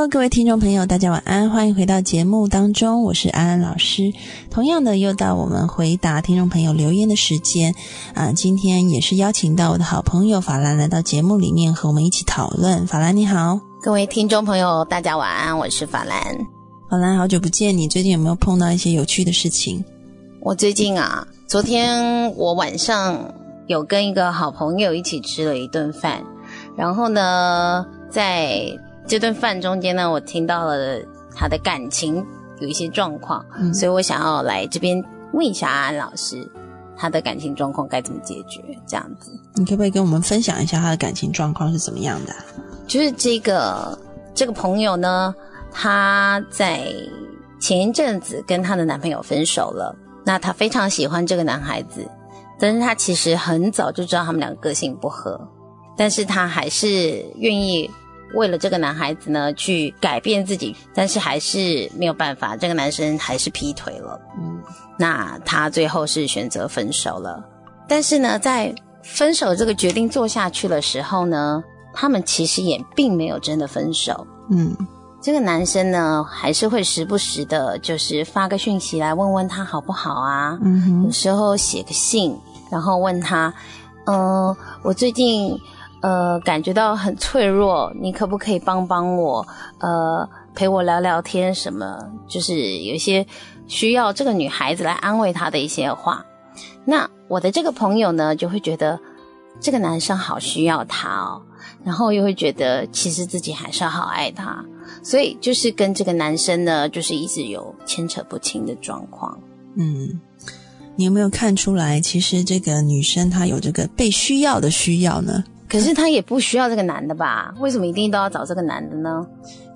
Hello，各位听众朋友，大家晚安，欢迎回到节目当中，我是安安老师。同样的，又到我们回答听众朋友留言的时间啊，今天也是邀请到我的好朋友法兰来到节目里面和我们一起讨论。法兰你好，各位听众朋友，大家晚安，我是法兰。法兰，好久不见，你最近有没有碰到一些有趣的事情？我最近啊，昨天我晚上有跟一个好朋友一起吃了一顿饭，然后呢，在这顿饭中间呢，我听到了他的感情有一些状况，所以我想要来这边问一下安安老师，他的感情状况该怎么解决？这样子，你可不可以跟我们分享一下他的感情状况是怎么样的？就是这个这个朋友呢，她在前一阵子跟她的男朋友分手了，那她非常喜欢这个男孩子，但是她其实很早就知道他们两个个性不合，但是她还是愿意。为了这个男孩子呢，去改变自己，但是还是没有办法，这个男生还是劈腿了。嗯，那他最后是选择分手了。但是呢，在分手这个决定做下去的时候呢，他们其实也并没有真的分手。嗯，这个男生呢，还是会时不时的，就是发个讯息来问问他好不好啊。嗯哼，有时候写个信，然后问他，嗯，我最近。呃，感觉到很脆弱，你可不可以帮帮我？呃，陪我聊聊天，什么？就是有一些需要这个女孩子来安慰她的一些话。那我的这个朋友呢，就会觉得这个男生好需要她哦，然后又会觉得其实自己还是好爱他，所以就是跟这个男生呢，就是一直有牵扯不清的状况。嗯，你有没有看出来，其实这个女生她有这个被需要的需要呢？可是她也不需要这个男的吧？为什么一定都要找这个男的呢？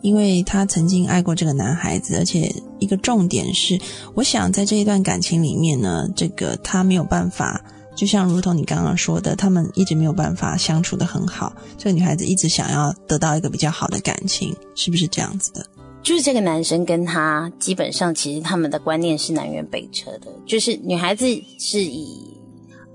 因为她曾经爱过这个男孩子，而且一个重点是，我想在这一段感情里面呢，这个她没有办法，就像如同你刚刚说的，他们一直没有办法相处的很好。这个女孩子一直想要得到一个比较好的感情，是不是这样子的？就是这个男生跟她基本上其实他们的观念是南辕北辙的，就是女孩子是以。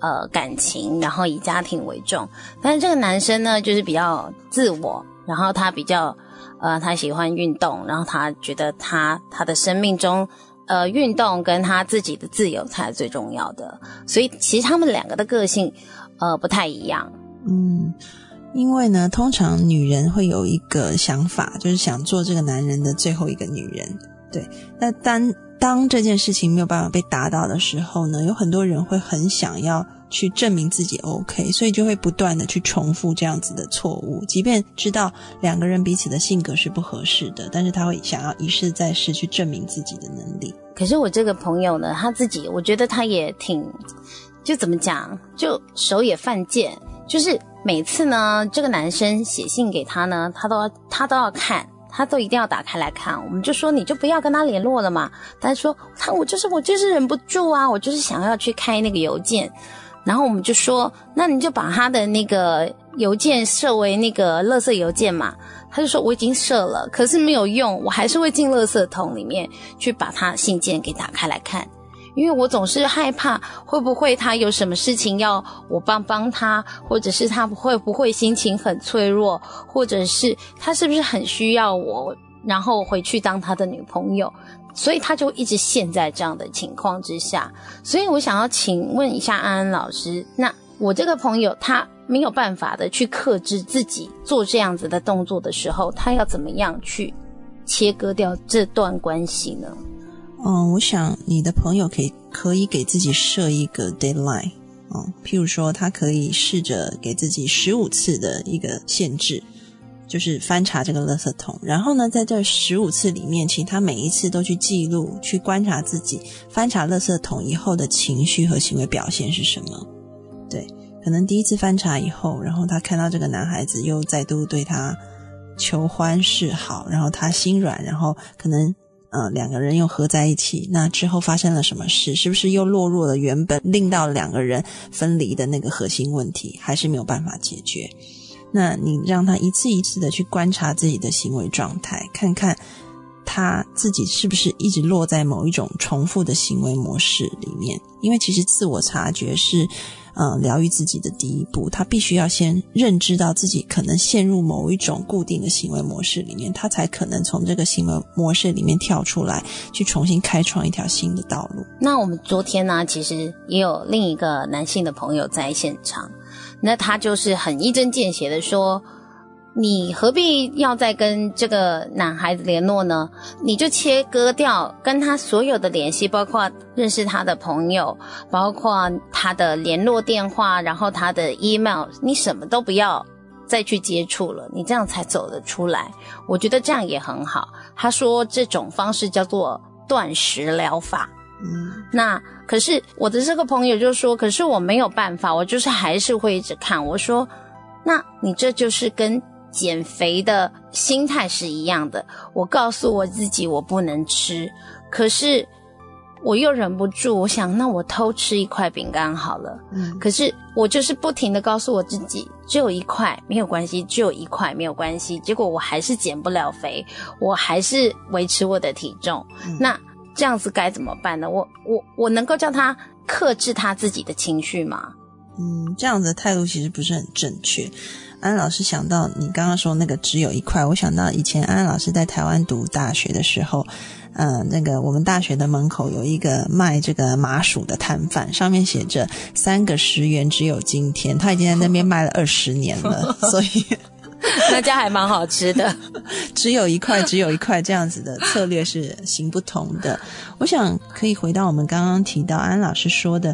呃，感情，然后以家庭为重，但是这个男生呢，就是比较自我，然后他比较，呃，他喜欢运动，然后他觉得他他的生命中，呃，运动跟他自己的自由才是最重要的，所以其实他们两个的个性，呃，不太一样。嗯，因为呢，通常女人会有一个想法，就是想做这个男人的最后一个女人，对，那当。当这件事情没有办法被达到的时候呢，有很多人会很想要去证明自己 OK，所以就会不断的去重复这样子的错误，即便知道两个人彼此的性格是不合适的，但是他会想要一试再试去证明自己的能力。可是我这个朋友呢，他自己我觉得他也挺，就怎么讲，就手也犯贱，就是每次呢，这个男生写信给他呢，他都要他都要看。他都一定要打开来看，我们就说你就不要跟他联络了嘛。他说他我就是我就是忍不住啊，我就是想要去开那个邮件。然后我们就说那你就把他的那个邮件设为那个垃圾邮件嘛。他就说我已经设了，可是没有用，我还是会进垃圾桶里面去把他信件给打开来看。因为我总是害怕，会不会他有什么事情要我帮帮他，或者是他会不会心情很脆弱，或者是他是不是很需要我，然后回去当他的女朋友，所以他就一直陷在这样的情况之下。所以我想要请问一下安安老师，那我这个朋友他没有办法的去克制自己做这样子的动作的时候，他要怎么样去切割掉这段关系呢？嗯，我想你的朋友可以可以给自己设一个 deadline，嗯，譬如说他可以试着给自己十五次的一个限制，就是翻查这个垃圾桶，然后呢，在这十五次里面，请他每一次都去记录、去观察自己翻查垃圾桶以后的情绪和行为表现是什么。对，可能第一次翻查以后，然后他看到这个男孩子又再度对他求欢示好，然后他心软，然后可能呃两个人又合在一起，那之后发生了什么事？是不是又落入了原本令到两个人分离的那个核心问题，还是没有办法解决？那你让他一次一次的去观察自己的行为状态，看看他自己是不是一直落在某一种重复的行为模式里面。因为其实自我察觉是，呃，疗愈自己的第一步。他必须要先认知到自己可能陷入某一种固定的行为模式里面，他才可能从这个行为模式里面跳出来，去重新开创一条新的道路。那我们昨天呢，其实也有另一个男性的朋友在现场。那他就是很一针见血的说：“你何必要再跟这个男孩子联络呢？你就切割掉跟他所有的联系，包括认识他的朋友，包括他的联络电话，然后他的 email，你什么都不要再去接触了。你这样才走得出来。我觉得这样也很好。”他说：“这种方式叫做断食疗法。”嗯，那可是我的这个朋友就说，可是我没有办法，我就是还是会一直看。我说，那你这就是跟减肥的心态是一样的。我告诉我自己我不能吃，可是我又忍不住，我想那我偷吃一块饼干好了。嗯，可是我就是不停的告诉我自己，只有一块没有关系，只有一块没有关系。结果我还是减不了肥，我还是维持我的体重。那。这样子该怎么办呢？我我我能够叫他克制他自己的情绪吗？嗯，这样的态度其实不是很正确。安老师想到你刚刚说那个只有一块，我想到以前安安老师在台湾读大学的时候，嗯，那个我们大学的门口有一个卖这个麻薯的摊贩，上面写着三个十元只有今天，他已经在那边卖了二十年了，所以。那家还蛮好吃的，只有一块，只有一块这样子的策略是行不通的。我想可以回到我们刚刚提到安老师说的，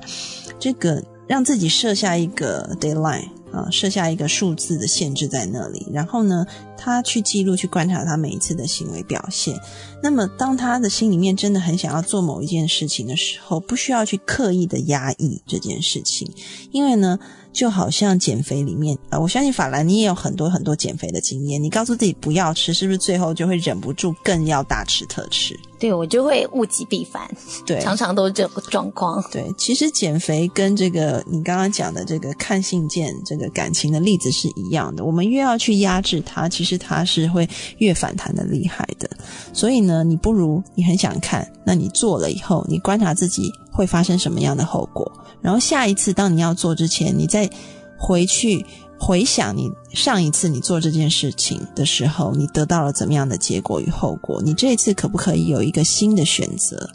这个让自己设下一个 deadline 啊，设下一个数字的限制在那里，然后呢，他去记录、去观察他每一次的行为表现。那么，当他的心里面真的很想要做某一件事情的时候，不需要去刻意的压抑这件事情，因为呢。就好像减肥里面啊，我相信法兰你也有很多很多减肥的经验。你告诉自己不要吃，是不是最后就会忍不住更要大吃特吃？对我就会物极必反，对，常常都是这个状况。对，其实减肥跟这个你刚刚讲的这个看信件这个感情的例子是一样的。我们越要去压制它，其实它是会越反弹的厉害的。所以呢，你不如你很想看，那你做了以后，你观察自己会发生什么样的后果。然后下一次，当你要做之前，你再回去回想你上一次你做这件事情的时候，你得到了怎么样的结果与后果？你这一次可不可以有一个新的选择？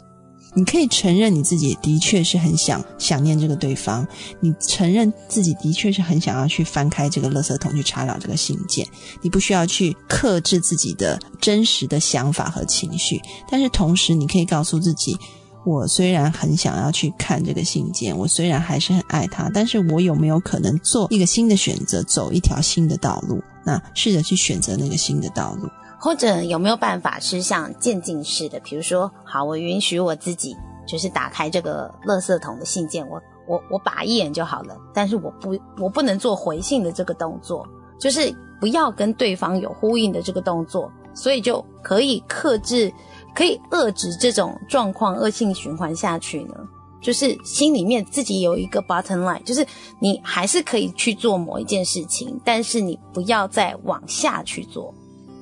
你可以承认你自己的确是很想想念这个对方，你承认自己的确是很想要去翻开这个垃圾桶去查找这个信件，你不需要去克制自己的真实的想法和情绪，但是同时你可以告诉自己。我虽然很想要去看这个信件，我虽然还是很爱他，但是我有没有可能做一个新的选择，走一条新的道路？那试着去选择那个新的道路，或者有没有办法是像渐进式的？比如说，好，我允许我自己就是打开这个垃圾桶的信件，我我我把一眼就好了，但是我不我不能做回信的这个动作，就是不要跟对方有呼应的这个动作，所以就可以克制。可以遏制这种状况恶性循环下去呢？就是心里面自己有一个 bottom line，就是你还是可以去做某一件事情，但是你不要再往下去做。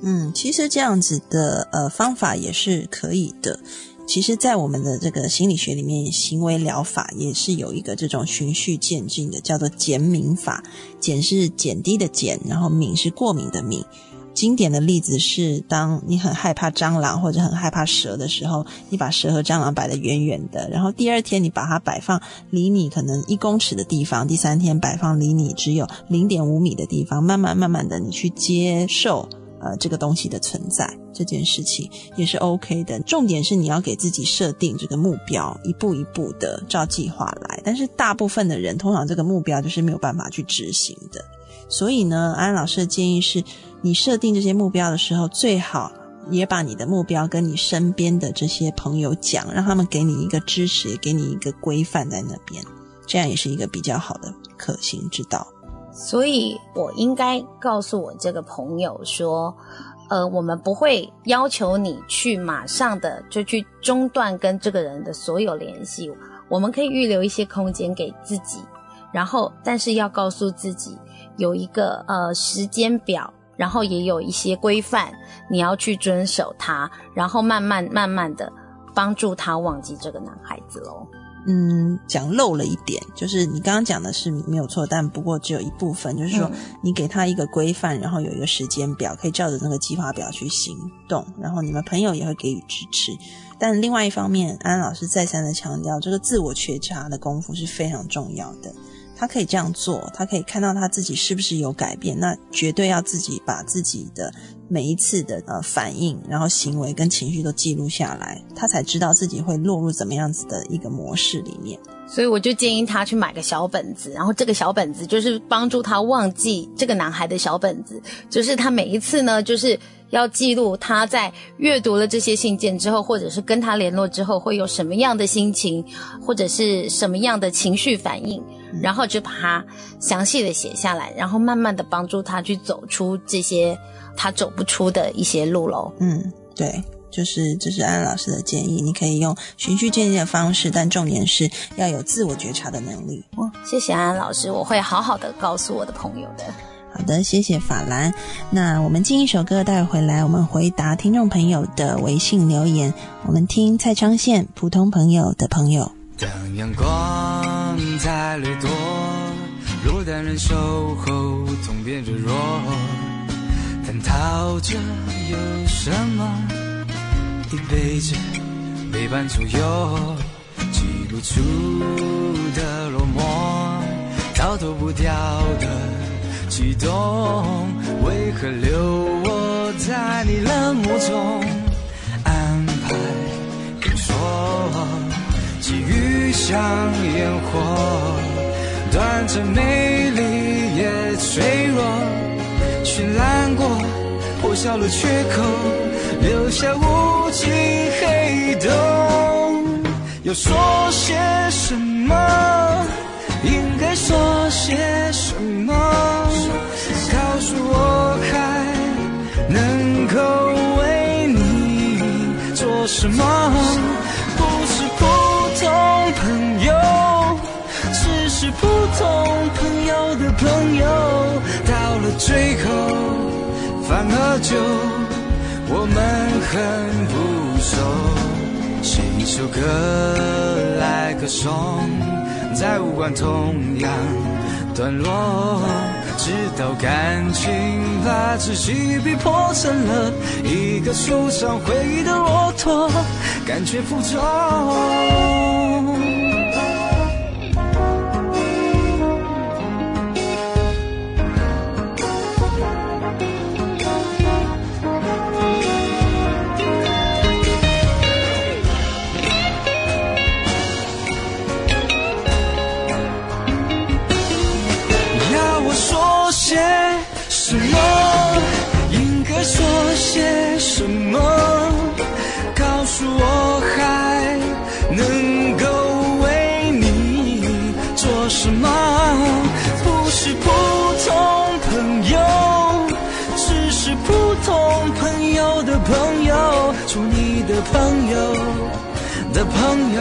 嗯，其实这样子的呃方法也是可以的。其实，在我们的这个心理学里面，行为疗法也是有一个这种循序渐进的，叫做减敏法。减是减低的减，然后敏是过敏的敏。经典的例子是，当你很害怕蟑螂或者很害怕蛇的时候，你把蛇和蟑螂摆得远远的，然后第二天你把它摆放离你可能一公尺的地方，第三天摆放离你只有零点五米的地方，慢慢慢慢的你去接受呃这个东西的存在，这件事情也是 OK 的。重点是你要给自己设定这个目标，一步一步的照计划来。但是大部分的人通常这个目标就是没有办法去执行的。所以呢，安安老师的建议是，你设定这些目标的时候，最好也把你的目标跟你身边的这些朋友讲，让他们给你一个支持，也给你一个规范在那边。这样也是一个比较好的可行之道。所以我应该告诉我这个朋友说，呃，我们不会要求你去马上的就去中断跟这个人的所有联系，我们可以预留一些空间给自己，然后但是要告诉自己有一个呃时间表，然后也有一些规范，你要去遵守它，然后慢慢慢慢的帮助他忘记这个男孩子喽。嗯，讲漏了一点，就是你刚刚讲的是没有错，但不过只有一部分，就是说你给他一个规范，然后有一个时间表，可以照着那个计划表去行动，然后你们朋友也会给予支持。但另外一方面，安安老师再三的强调，这个自我觉察的功夫是非常重要的。他可以这样做，他可以看到他自己是不是有改变，那绝对要自己把自己的每一次的呃反应，然后行为跟情绪都记录下来，他才知道自己会落入怎么样子的一个模式里面。所以我就建议他去买个小本子，然后这个小本子就是帮助他忘记这个男孩的小本子，就是他每一次呢，就是要记录他在阅读了这些信件之后，或者是跟他联络之后，会有什么样的心情，或者是什么样的情绪反应。然后就把它详细的写下来，然后慢慢的帮助他去走出这些他走不出的一些路喽。嗯，对，就是这是安安老师的建议，你可以用循序渐进的方式，但重点是要有自我觉察的能力。哦，谢谢安安老师，我会好好的告诉我的朋友的。好的，谢谢法兰。那我们进一首歌，带回来我们回答听众朋友的微信留言。我们听蔡昌宪《普通朋友的朋友》。当阳光在掠夺，落单人守候，痛变热弱，探讨着有什么，一辈子陪伴左右，记不出的落寞，逃脱不掉的悸动，为何留我在你冷漠中安排跟说？际遇像烟火，短暂美丽也脆弱。绚烂过，破晓了缺口，留下无尽黑洞。要说些什么？说些什么？告诉我，还能够为你做什么？不是普通朋友的朋友，到了最后，反而就我们很不熟。写一首歌来歌颂，再无关痛痒段落，直到感情把自己逼迫成了一个收藏回忆的骆驼，感觉负重。说些什么告诉我还能够为你做什么？不是普通朋友只是普通朋友的朋友做你的朋友？的朋友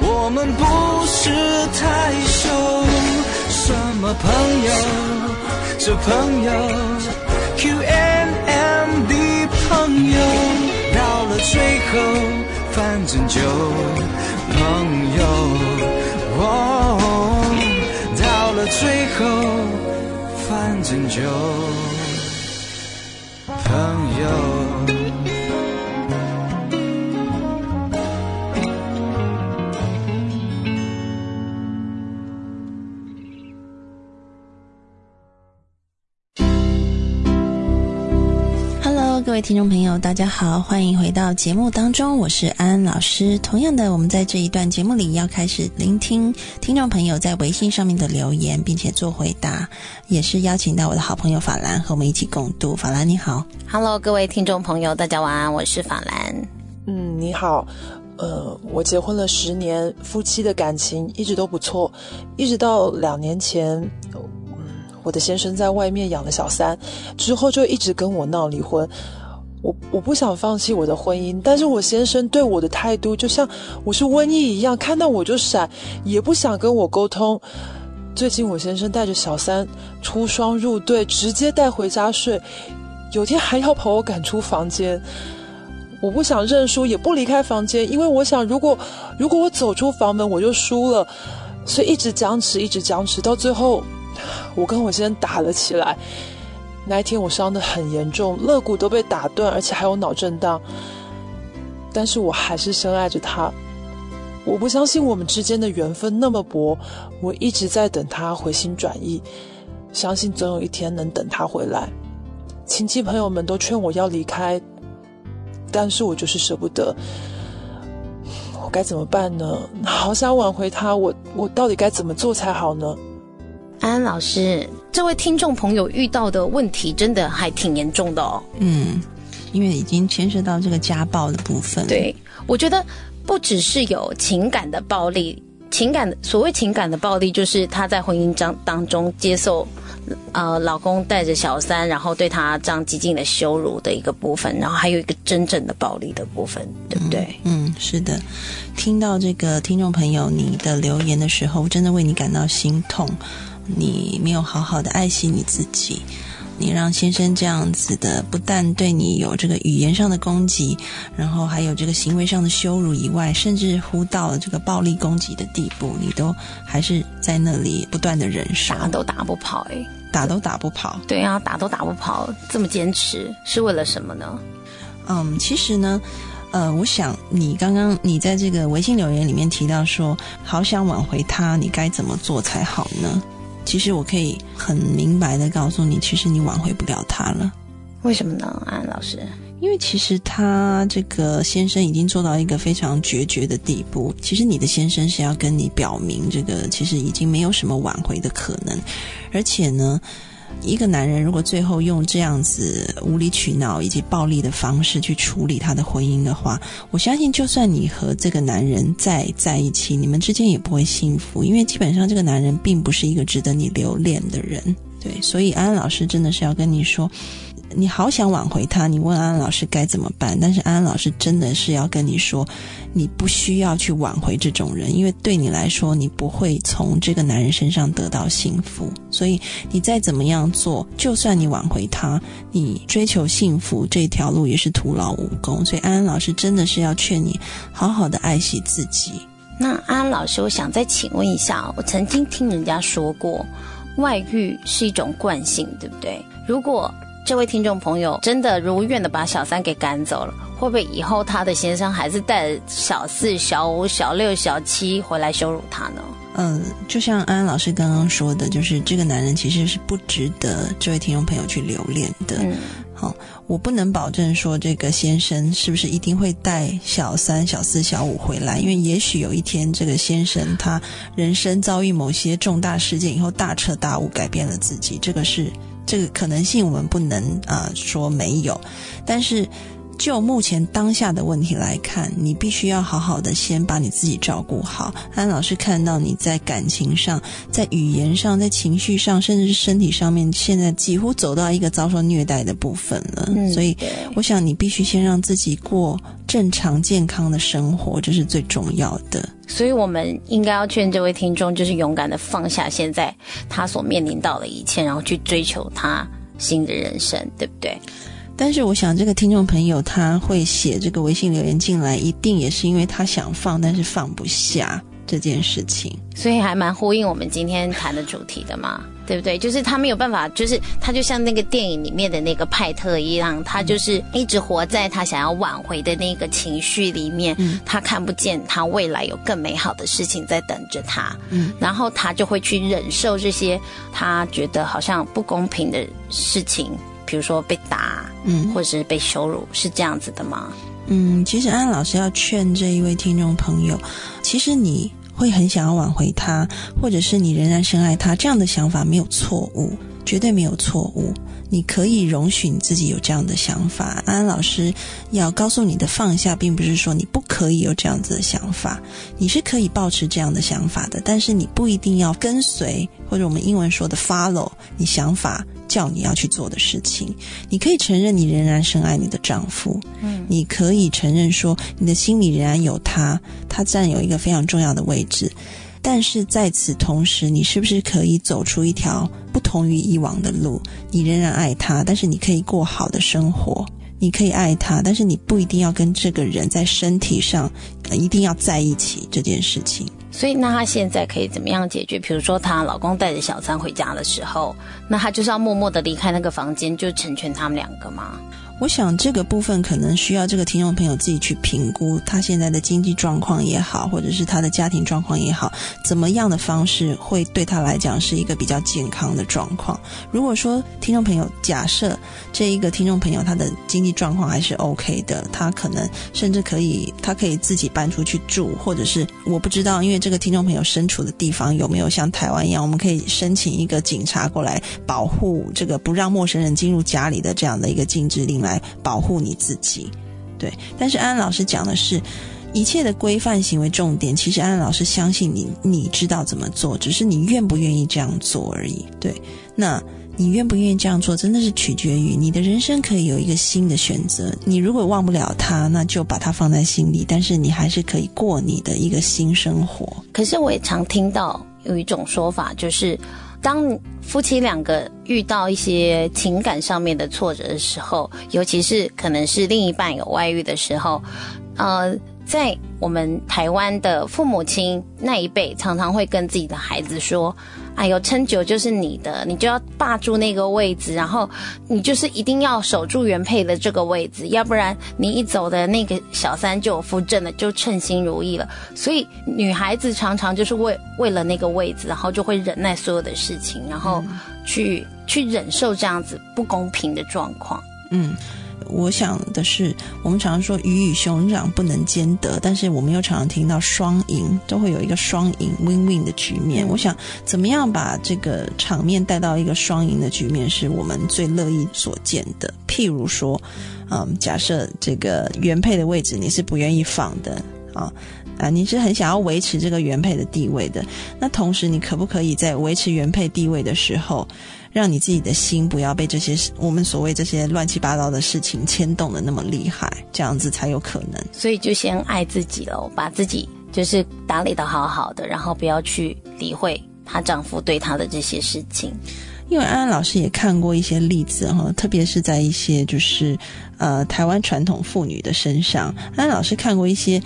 我们不是太熟什么朋友？这朋友朋友。到了最后，反正就朋友。到了最后，反正就朋友。位听众朋友，大家好，欢迎回到节目当中，我是安安老师。同样的，我们在这一段节目里要开始聆听听众朋友在微信上面的留言，并且做回答，也是邀请到我的好朋友法兰和我们一起共度。法兰你好，Hello，各位听众朋友，大家晚安，我是法兰。嗯，你好。呃，我结婚了十年，夫妻的感情一直都不错，一直到两年前，嗯，我的先生在外面养了小三，之后就一直跟我闹离婚。我我不想放弃我的婚姻，但是我先生对我的态度就像我是瘟疫一样，看到我就闪，也不想跟我沟通。最近我先生带着小三出双入对，直接带回家睡，有天还要把我赶出房间。我不想认输，也不离开房间，因为我想，如果如果我走出房门，我就输了，所以一直僵持，一直僵持，到最后，我跟我先生打了起来。那一天我伤得很严重，肋骨都被打断，而且还有脑震荡。但是我还是深爱着他。我不相信我们之间的缘分那么薄，我一直在等他回心转意，相信总有一天能等他回来。亲戚朋友们都劝我要离开。但是我就是舍不得，我该怎么办呢？好想挽回他，我我到底该怎么做才好呢？安安老师，这位听众朋友遇到的问题真的还挺严重的哦。嗯，因为已经牵涉到这个家暴的部分。对，我觉得不只是有情感的暴力，情感所谓情感的暴力，就是他在婚姻当当中接受。呃，老公带着小三，然后对他这样激进的羞辱的一个部分，然后还有一个真正的暴力的部分，对不对？嗯，是的。听到这个听众朋友你的留言的时候，真的为你感到心痛。你没有好好的爱惜你自己，你让先生这样子的，不但对你有这个语言上的攻击，然后还有这个行为上的羞辱以外，甚至乎到了这个暴力攻击的地步，你都还是在那里不断的忍受，打都打不跑哎。打都打不跑，对啊，打都打不跑，这么坚持是为了什么呢？嗯，其实呢，呃，我想你刚刚你在这个微信留言里面提到说，好想挽回他，你该怎么做才好呢？其实我可以很明白的告诉你，其实你挽回不了他了。为什么呢，安老师？因为其实他这个先生已经做到一个非常决绝的地步。其实你的先生是要跟你表明，这个其实已经没有什么挽回的可能。而且呢，一个男人如果最后用这样子无理取闹以及暴力的方式去处理他的婚姻的话，我相信就算你和这个男人再在一起，你们之间也不会幸福。因为基本上这个男人并不是一个值得你留恋的人。对，所以安安老师真的是要跟你说。你好想挽回他，你问安安老师该怎么办？但是安安老师真的是要跟你说，你不需要去挽回这种人，因为对你来说，你不会从这个男人身上得到幸福。所以你再怎么样做，就算你挽回他，你追求幸福这条路也是徒劳无功。所以安安老师真的是要劝你好好的爱惜自己。那安安老师，我想再请问一下，我曾经听人家说过，外遇是一种惯性，对不对？如果这位听众朋友真的如愿的把小三给赶走了，会不会以后他的先生还是带小四、小五、小六、小七回来羞辱他呢？嗯，就像安安老师刚刚说的，就是这个男人其实是不值得这位听众朋友去留恋的。嗯，好，我不能保证说这个先生是不是一定会带小三、小四、小五回来，因为也许有一天这个先生他人生遭遇某些重大事件以后大彻大悟，改变了自己，这个是。这个可能性我们不能啊说没有，但是就目前当下的问题来看，你必须要好好的先把你自己照顾好。安老师看到你在感情上、在语言上、在情绪上，甚至是身体上面，现在几乎走到一个遭受虐待的部分了。所以，我想你必须先让自己过正常健康的生活，这是最重要的。所以，我们应该要劝这位听众，就是勇敢的放下现在他所面临到的一切，然后去追求他新的人生，对不对？但是，我想这个听众朋友他会写这个微信留言进来，一定也是因为他想放，但是放不下这件事情。所以，还蛮呼应我们今天谈的主题的嘛。对不对？就是他没有办法，就是他就像那个电影里面的那个派特一样，他就是一直活在他想要挽回的那个情绪里面，他看不见他未来有更美好的事情在等着他，嗯，然后他就会去忍受这些他觉得好像不公平的事情，比如说被打，嗯，或者是被羞辱，是这样子的吗？嗯，其实安老师要劝这一位听众朋友，其实你。会很想要挽回他，或者是你仍然深爱他，这样的想法没有错误。绝对没有错误。你可以容许你自己有这样的想法。安安老师要告诉你的放下，并不是说你不可以有这样子的想法，你是可以保持这样的想法的，但是你不一定要跟随，或者我们英文说的 follow 你想法叫你要去做的事情。你可以承认你仍然深爱你的丈夫，嗯，你可以承认说你的心里仍然有他，他占有一个非常重要的位置。但是在此同时，你是不是可以走出一条不同于以往的路？你仍然爱他，但是你可以过好的生活。你可以爱他，但是你不一定要跟这个人在身体上一定要在一起这件事情。所以，那她现在可以怎么样解决？比如说，她老公带着小三回家的时候，那她就是要默默的离开那个房间，就成全他们两个吗？我想这个部分可能需要这个听众朋友自己去评估他现在的经济状况也好，或者是他的家庭状况也好，怎么样的方式会对他来讲是一个比较健康的状况。如果说听众朋友假设这一个听众朋友他的经济状况还是 OK 的，他可能甚至可以他可以自己搬出去住，或者是我不知道，因为这个听众朋友身处的地方有没有像台湾一样，我们可以申请一个警察过来保护这个不让陌生人进入家里的这样的一个禁止令。来保护你自己，对。但是安安老师讲的是，一切的规范行为重点，其实安安老师相信你，你知道怎么做，只是你愿不愿意这样做而已。对，那你愿不愿意这样做，真的是取决于你的人生可以有一个新的选择。你如果忘不了他，那就把他放在心里，但是你还是可以过你的一个新生活。可是我也常听到有一种说法，就是。当夫妻两个遇到一些情感上面的挫折的时候，尤其是可能是另一半有外遇的时候，呃，在我们台湾的父母亲那一辈，常常会跟自己的孩子说。哎呦，撑久就是你的，你就要霸住那个位置，然后你就是一定要守住原配的这个位置，要不然你一走的那个小三就扶正了，就称心如意了。所以女孩子常常就是为为了那个位置，然后就会忍耐所有的事情，然后去去忍受这样子不公平的状况。嗯。我想的是，我们常常说鱼与熊掌不能兼得，但是我们又常常听到双赢，都会有一个双赢 win-win 的局面。我想，怎么样把这个场面带到一个双赢的局面，是我们最乐意所见的。譬如说，嗯，假设这个原配的位置你是不愿意放的啊，啊，你是很想要维持这个原配的地位的，那同时你可不可以在维持原配地位的时候？让你自己的心不要被这些我们所谓这些乱七八糟的事情牵动的那么厉害，这样子才有可能。所以就先爱自己喽，把自己就是打理的好好的，然后不要去理会她丈夫对她的这些事情。因为安安老师也看过一些例子哈，特别是在一些就是呃台湾传统妇女的身上，安安老师看过一些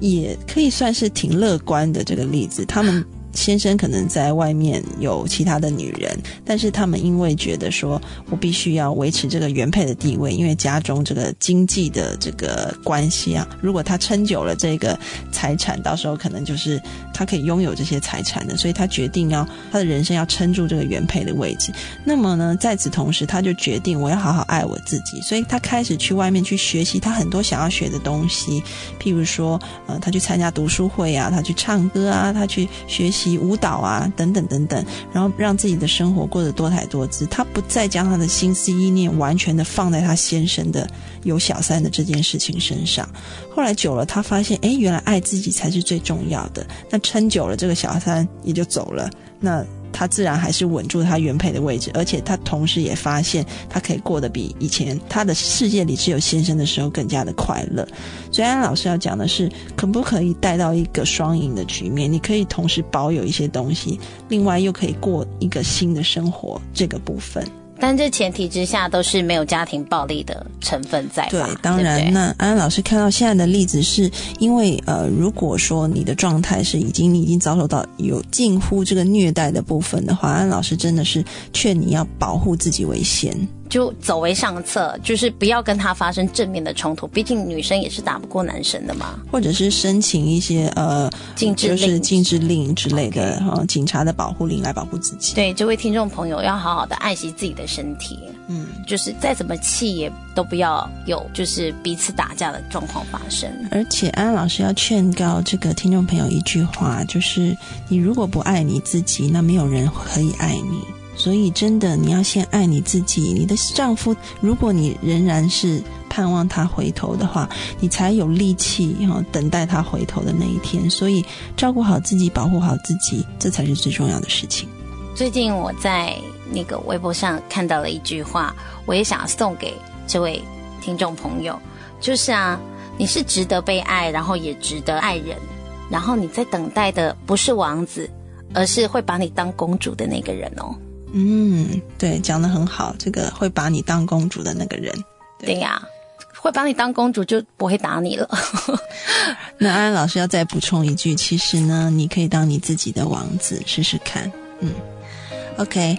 也可以算是挺乐观的这个例子，他们。先生可能在外面有其他的女人，但是他们因为觉得说，我必须要维持这个原配的地位，因为家中这个经济的这个关系啊，如果他撑久了这个财产，到时候可能就是他可以拥有这些财产的，所以他决定要他的人生要撑住这个原配的位置。那么呢，在此同时，他就决定我要好好爱我自己，所以他开始去外面去学习他很多想要学的东西，譬如说，呃，他去参加读书会啊，他去唱歌啊，他去学习。舞蹈啊，等等等等，然后让自己的生活过得多彩多姿。他不再将他的心思意念完全的放在他先生的有小三的这件事情身上。后来久了，他发现，哎，原来爱自己才是最重要的。那撑久了，这个小三也就走了。那。他自然还是稳住他原配的位置，而且他同时也发现他可以过得比以前他的世界里只有先生的时候更加的快乐。所以安老师要讲的是，可不可以带到一个双赢的局面？你可以同时保有一些东西，另外又可以过一个新的生活，这个部分。但这前提之下都是没有家庭暴力的成分在。对，当然，那安安老师看到现在的例子，是因为呃，如果说你的状态是已经你已经遭受到有近乎这个虐待的部分的话，安老师真的是劝你要保护自己为先。就走为上策，就是不要跟他发生正面的冲突。毕竟女生也是打不过男生的嘛。或者是申请一些呃禁止令、禁止令之类的哈，警察的保护令来保护自己。对，这位听众朋友要好好的爱惜自己的身体。嗯，就是再怎么气也都不要有就是彼此打架的状况发生。而且安安老师要劝告这个听众朋友一句话，就是你如果不爱你自己，那没有人可以爱你。所以真的你要先爱你自己。你的丈夫，如果你仍然是盼望他回头的话，你才有力气哈等待他回头的那一天。所以照顾好自己，保护好自己，这才是最重要的事情。最近我在那个微博上看到了一句话，我也想要送给这位听众朋友，就是啊，你是值得被爱，然后也值得爱人，然后你在等待的不是王子，而是会把你当公主的那个人哦。嗯，对，讲的很好，这个会把你当公主的那个人，对呀，会把你当公主就不会打你了。那安安老师要再补充一句，其实呢，你可以当你自己的王子试试看。嗯。OK，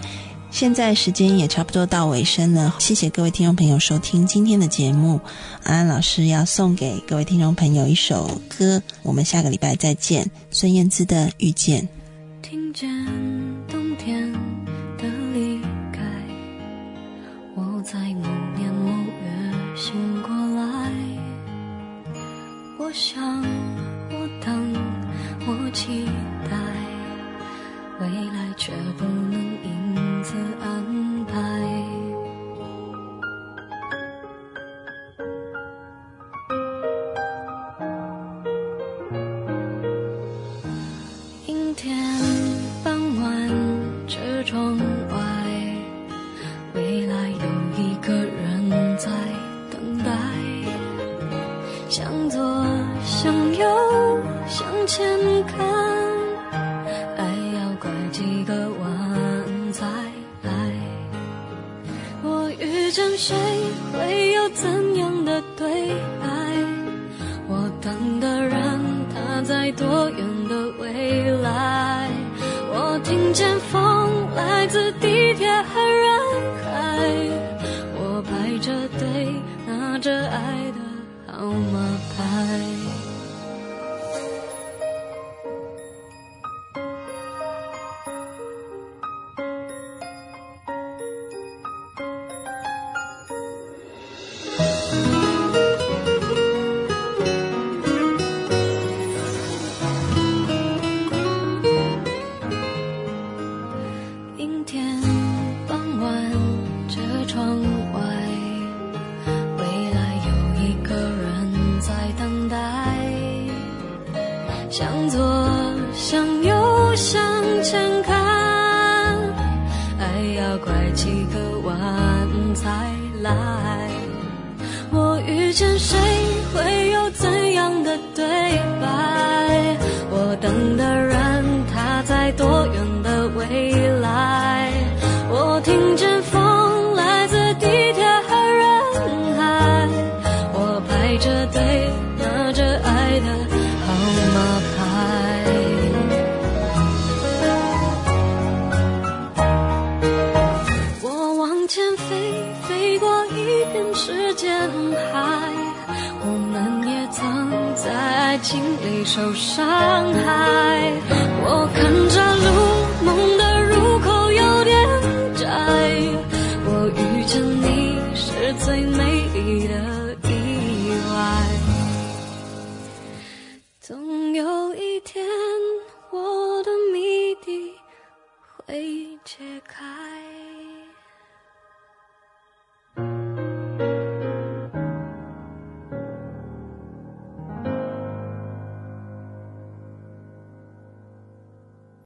现在时间也差不多到尾声了，谢谢各位听众朋友收听今天的节目。安安老师要送给各位听众朋友一首歌，我们下个礼拜再见。孙燕姿的《遇见》。听见冬天我想，我等，我期待，未来却不